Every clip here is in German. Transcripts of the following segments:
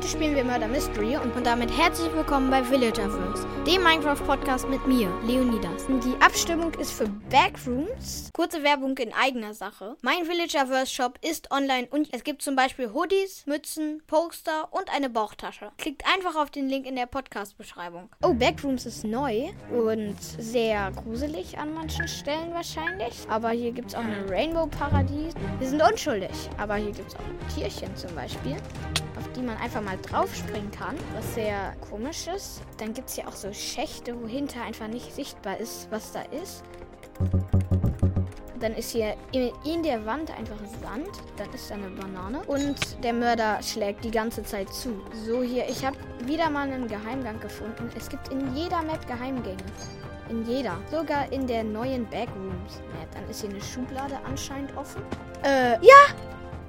Heute spielen wir Murder Mystery und, damit herzlich willkommen bei Villagerverse, dem Minecraft-Podcast mit mir, Leonidas. Die Abstimmung ist für Backrooms. Kurze Werbung in eigener Sache. Mein Villagerverse-Shop ist online und es gibt zum Beispiel Hoodies, Mützen, Poster und eine Bauchtasche. Klickt einfach auf den Link in der Podcast-Beschreibung. Oh, Backrooms ist neu und sehr gruselig an manchen Stellen wahrscheinlich. Aber hier gibt es auch ein Rainbow-Paradies. Wir sind unschuldig, aber hier gibt es auch Tierchen zum Beispiel auf die man einfach mal draufspringen kann, was sehr komisch ist. Dann gibt es hier auch so Schächte, wo hinter einfach nicht sichtbar ist, was da ist. Dann ist hier in, in der Wand einfach Sand. Dann ist da eine Banane. Und der Mörder schlägt die ganze Zeit zu. So, hier, ich habe wieder mal einen Geheimgang gefunden. Es gibt in jeder Map Geheimgänge. In jeder. Sogar in der neuen Backrooms Map. Dann ist hier eine Schublade anscheinend offen. Äh, ja!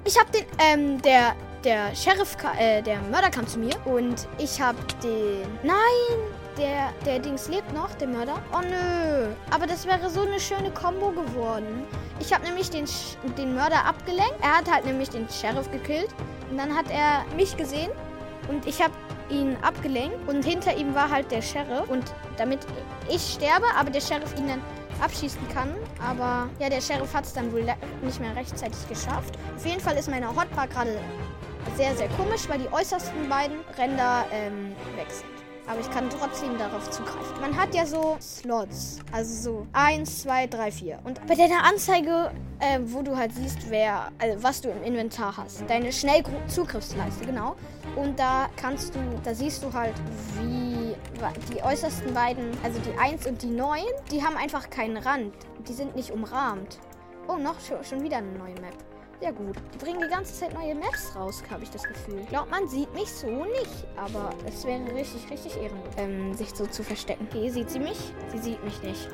Ich habe den, ähm, der, der Sheriff, äh, der Mörder kam zu mir und ich habe den. Nein! Der, der Dings lebt noch, der Mörder. Oh nö. Aber das wäre so eine schöne Combo geworden. Ich habe nämlich den, den Mörder abgelenkt. Er hat halt nämlich den Sheriff gekillt. Und dann hat er mich gesehen. Und ich habe ihn abgelenkt. Und hinter ihm war halt der Sheriff. Und damit ich sterbe, aber der Sheriff ihn dann abschießen kann. Aber ja, der Sheriff hat es dann wohl nicht mehr rechtzeitig geschafft. Auf jeden Fall ist meine Hotbar gerade sehr, sehr komisch, weil die äußersten beiden Ränder ähm, weg. Aber ich kann trotzdem darauf zugreifen. Man hat ja so Slots. Also so 1, 2, 3, 4. Und bei deiner Anzeige, äh, wo du halt siehst, wer, also was du im Inventar hast. Deine Schnellzugriffsleiste, genau. Und da kannst du, da siehst du halt, wie die äußersten beiden, also die 1 und die 9, die haben einfach keinen Rand. Die sind nicht umrahmt. Oh, noch schon wieder eine neue Map. Ja gut. Die bringen die ganze Zeit neue Maps raus, habe ich das Gefühl. Ich glaube, man sieht mich so nicht. Aber es wäre richtig, richtig ehrenlos, ähm, sich so zu verstecken. Okay, sieht sie mich? Sie sieht mich nicht.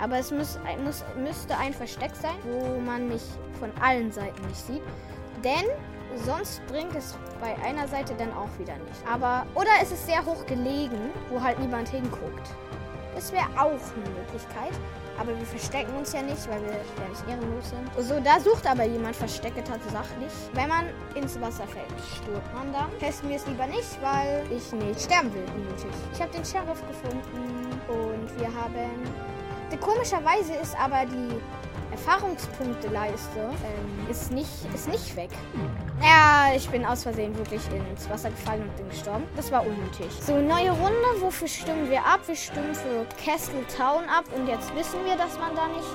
Aber es muss, muss, müsste ein Versteck sein, wo man mich von allen Seiten nicht sieht. Denn sonst bringt es bei einer Seite dann auch wieder nicht. Aber, oder es ist sehr hoch gelegen, wo halt niemand hinguckt. Das wäre auch eine Möglichkeit. Aber wir verstecken uns ja nicht, weil wir ja nicht ehrenlos sind. So, da sucht aber jemand Verstecke tatsächlich. Wenn man ins Wasser fällt, stirbt man dann. Testen wir es lieber nicht, weil ich nicht sterben will, unnötig. Ich habe den Sheriff gefunden und wir haben... Komischerweise ist aber die Erfahrungspunkteleiste ähm, ist, nicht, ist nicht weg. Ja, ich bin aus Versehen wirklich ins Wasser gefallen und bin gestorben. Das war unnötig. So, neue Runde. Wofür stimmen wir ab? Wir stimmen für Castle Town ab. Und jetzt wissen wir, dass man da nicht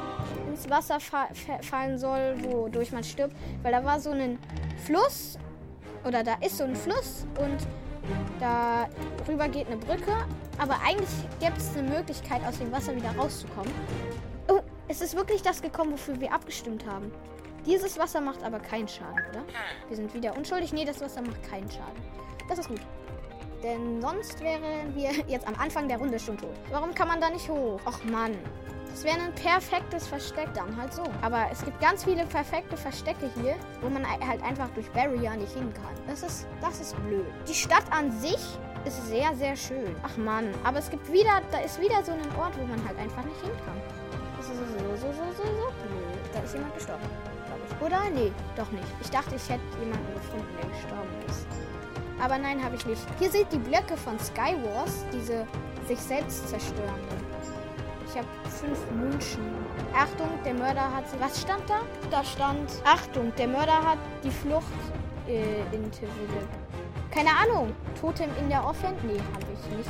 ins Wasser fa fallen soll, wodurch man stirbt. Weil da war so ein Fluss. Oder da ist so ein Fluss. Und da rüber geht eine Brücke. Aber eigentlich gibt es eine Möglichkeit, aus dem Wasser wieder rauszukommen. Es ist wirklich das gekommen, wofür wir abgestimmt haben. Dieses Wasser macht aber keinen Schaden, oder? Wir sind wieder unschuldig. Nee, das Wasser macht keinen Schaden. Das ist gut. Denn sonst wären wir jetzt am Anfang der Runde schon tot. Warum kann man da nicht hoch? Och Mann. Das wäre ein perfektes Versteck, dann halt so. Aber es gibt ganz viele perfekte Verstecke hier, wo man halt einfach durch Barrier nicht hin kann. Das ist, das ist blöd. Die Stadt an sich ist sehr, sehr schön. Ach Mann, aber es gibt wieder, da ist wieder so ein Ort, wo man halt einfach nicht hin kann. So, so, so, so, so, so blöd. Da ist jemand gestorben. Oder? Nee, doch nicht. Ich dachte, ich hätte jemanden gefunden, der gestorben ist. Aber nein, habe ich nicht. Hier sind die Blöcke von Skywars, diese sich selbst zerstörenden. Ich habe fünf München. Achtung, der Mörder hat. Was stand da? Da stand. Achtung, der Mörder hat die Flucht äh, in Tiville. Keine Ahnung. Totem in der Offen? Nee, habe ich nicht.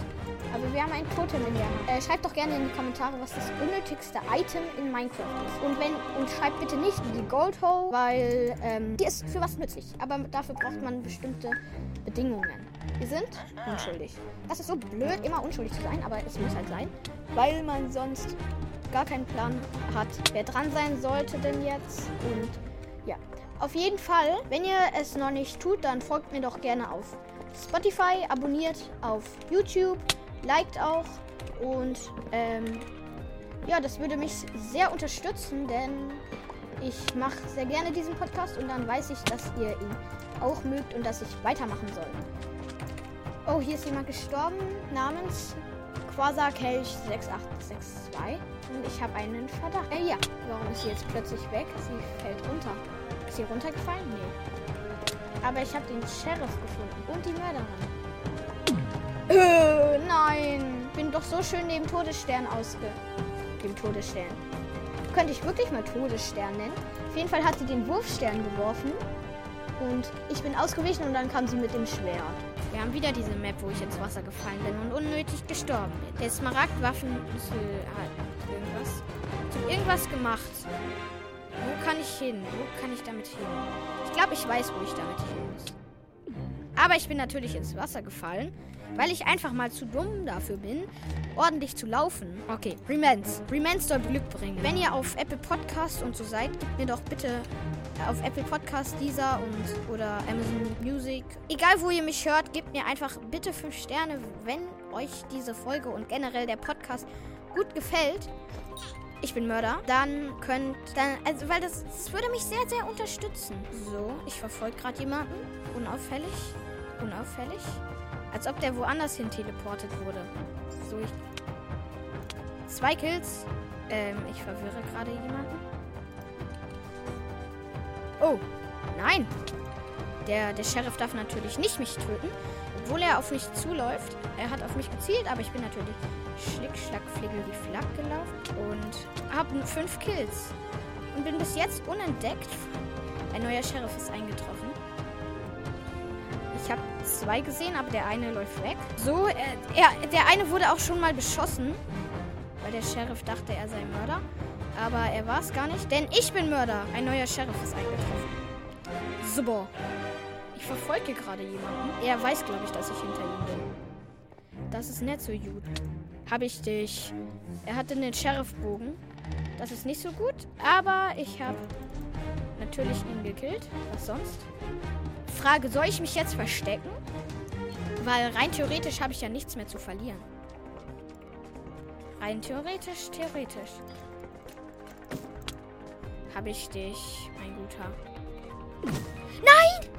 Aber wir haben ein Totem in der Hand. Äh, schreibt doch gerne in die Kommentare, was das unnötigste Item in Minecraft ist. Und wenn und schreibt bitte nicht die Gold Hole, weil ähm, die ist für was nützlich. Aber dafür braucht man bestimmte Bedingungen. Wir sind unschuldig. Das ist so blöd, immer unschuldig zu sein, aber es muss halt sein, weil man sonst gar keinen Plan hat, wer dran sein sollte denn jetzt. Und ja, auf jeden Fall, wenn ihr es noch nicht tut, dann folgt mir doch gerne auf Spotify, abonniert auf YouTube liked auch und ähm, ja, das würde mich sehr unterstützen, denn ich mache sehr gerne diesen Podcast und dann weiß ich, dass ihr ihn auch mögt und dass ich weitermachen soll. Oh, hier ist jemand gestorben namens Quasar Kelch 6862 und ich habe einen Verdacht. Äh, ja, warum ist sie jetzt plötzlich weg? Sie fällt runter. Ist sie runtergefallen? Nee. Aber ich habe den Sheriff gefunden und die Mörderin. Äh, nein. Bin doch so schön neben Todesstern ausge... Dem Todesstern. Könnte ich wirklich mal Todesstern nennen. Auf jeden Fall hat sie den Wurfstern geworfen. Und ich bin ausgewichen und dann kam sie mit dem Schwert. Wir haben wieder diese Map, wo ich ins Wasser gefallen bin und unnötig gestorben bin. Der Smaragdwaffenschlüssel hat irgendwas, zu irgendwas gemacht. Wo kann ich hin? Wo kann ich damit hin? Ich glaube, ich weiß, wo ich damit hin muss. Aber ich bin natürlich ins Wasser gefallen, weil ich einfach mal zu dumm dafür bin, ordentlich zu laufen. Okay, Remans. Remans soll Glück bringen. Wenn ihr auf Apple Podcast und so seid, gebt mir doch bitte auf Apple Podcast, dieser und oder Amazon Music. Egal wo ihr mich hört, gebt mir einfach bitte 5 Sterne, wenn euch diese Folge und generell der Podcast gut gefällt. Ich bin Mörder. Dann könnt dann also weil das, das würde mich sehr sehr unterstützen. So, ich verfolge gerade jemanden unauffällig, unauffällig, als ob der woanders hin teleportet wurde. So ich zwei Kills. Ähm, ich verwirre gerade jemanden. Oh, nein. Der, der Sheriff darf natürlich nicht mich töten, obwohl er auf mich zuläuft. Er hat auf mich gezielt, aber ich bin natürlich schlick, schlack, fliegel, die Flack gelaufen und habe fünf Kills. Und bin bis jetzt unentdeckt. Ein neuer Sheriff ist eingetroffen. Ich habe zwei gesehen, aber der eine läuft weg. So, er, er, der eine wurde auch schon mal beschossen, weil der Sheriff dachte, er sei Mörder. Aber er war es gar nicht, denn ich bin Mörder. Ein neuer Sheriff ist eingetroffen. Super. Ich verfolge gerade jemanden. Er weiß, glaube ich, dass ich hinter ihm bin. Das ist nicht so gut. Habe ich dich. Er hatte einen Sheriffbogen. Das ist nicht so gut. Aber ich habe natürlich ihn gekillt. Was sonst? Frage, soll ich mich jetzt verstecken? Weil rein theoretisch habe ich ja nichts mehr zu verlieren. Rein theoretisch, theoretisch habe ich dich, mein Guter. Nein!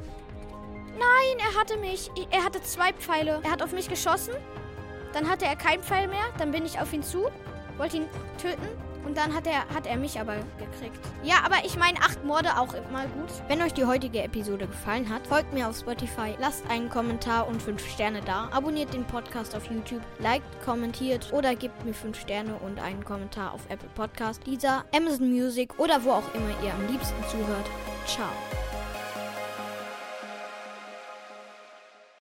Nein, er hatte mich. Er hatte zwei Pfeile. Er hat auf mich geschossen. Dann hatte er keinen Pfeil mehr. Dann bin ich auf ihn zu, wollte ihn töten. Und dann hat er, hat er mich aber gekriegt. Ja, aber ich meine, acht Morde auch immer gut. Wenn euch die heutige Episode gefallen hat, folgt mir auf Spotify, lasst einen Kommentar und fünf Sterne da, abonniert den Podcast auf YouTube, liked, kommentiert oder gebt mir fünf Sterne und einen Kommentar auf Apple Podcast, dieser Amazon Music oder wo auch immer ihr am liebsten zuhört. Ciao.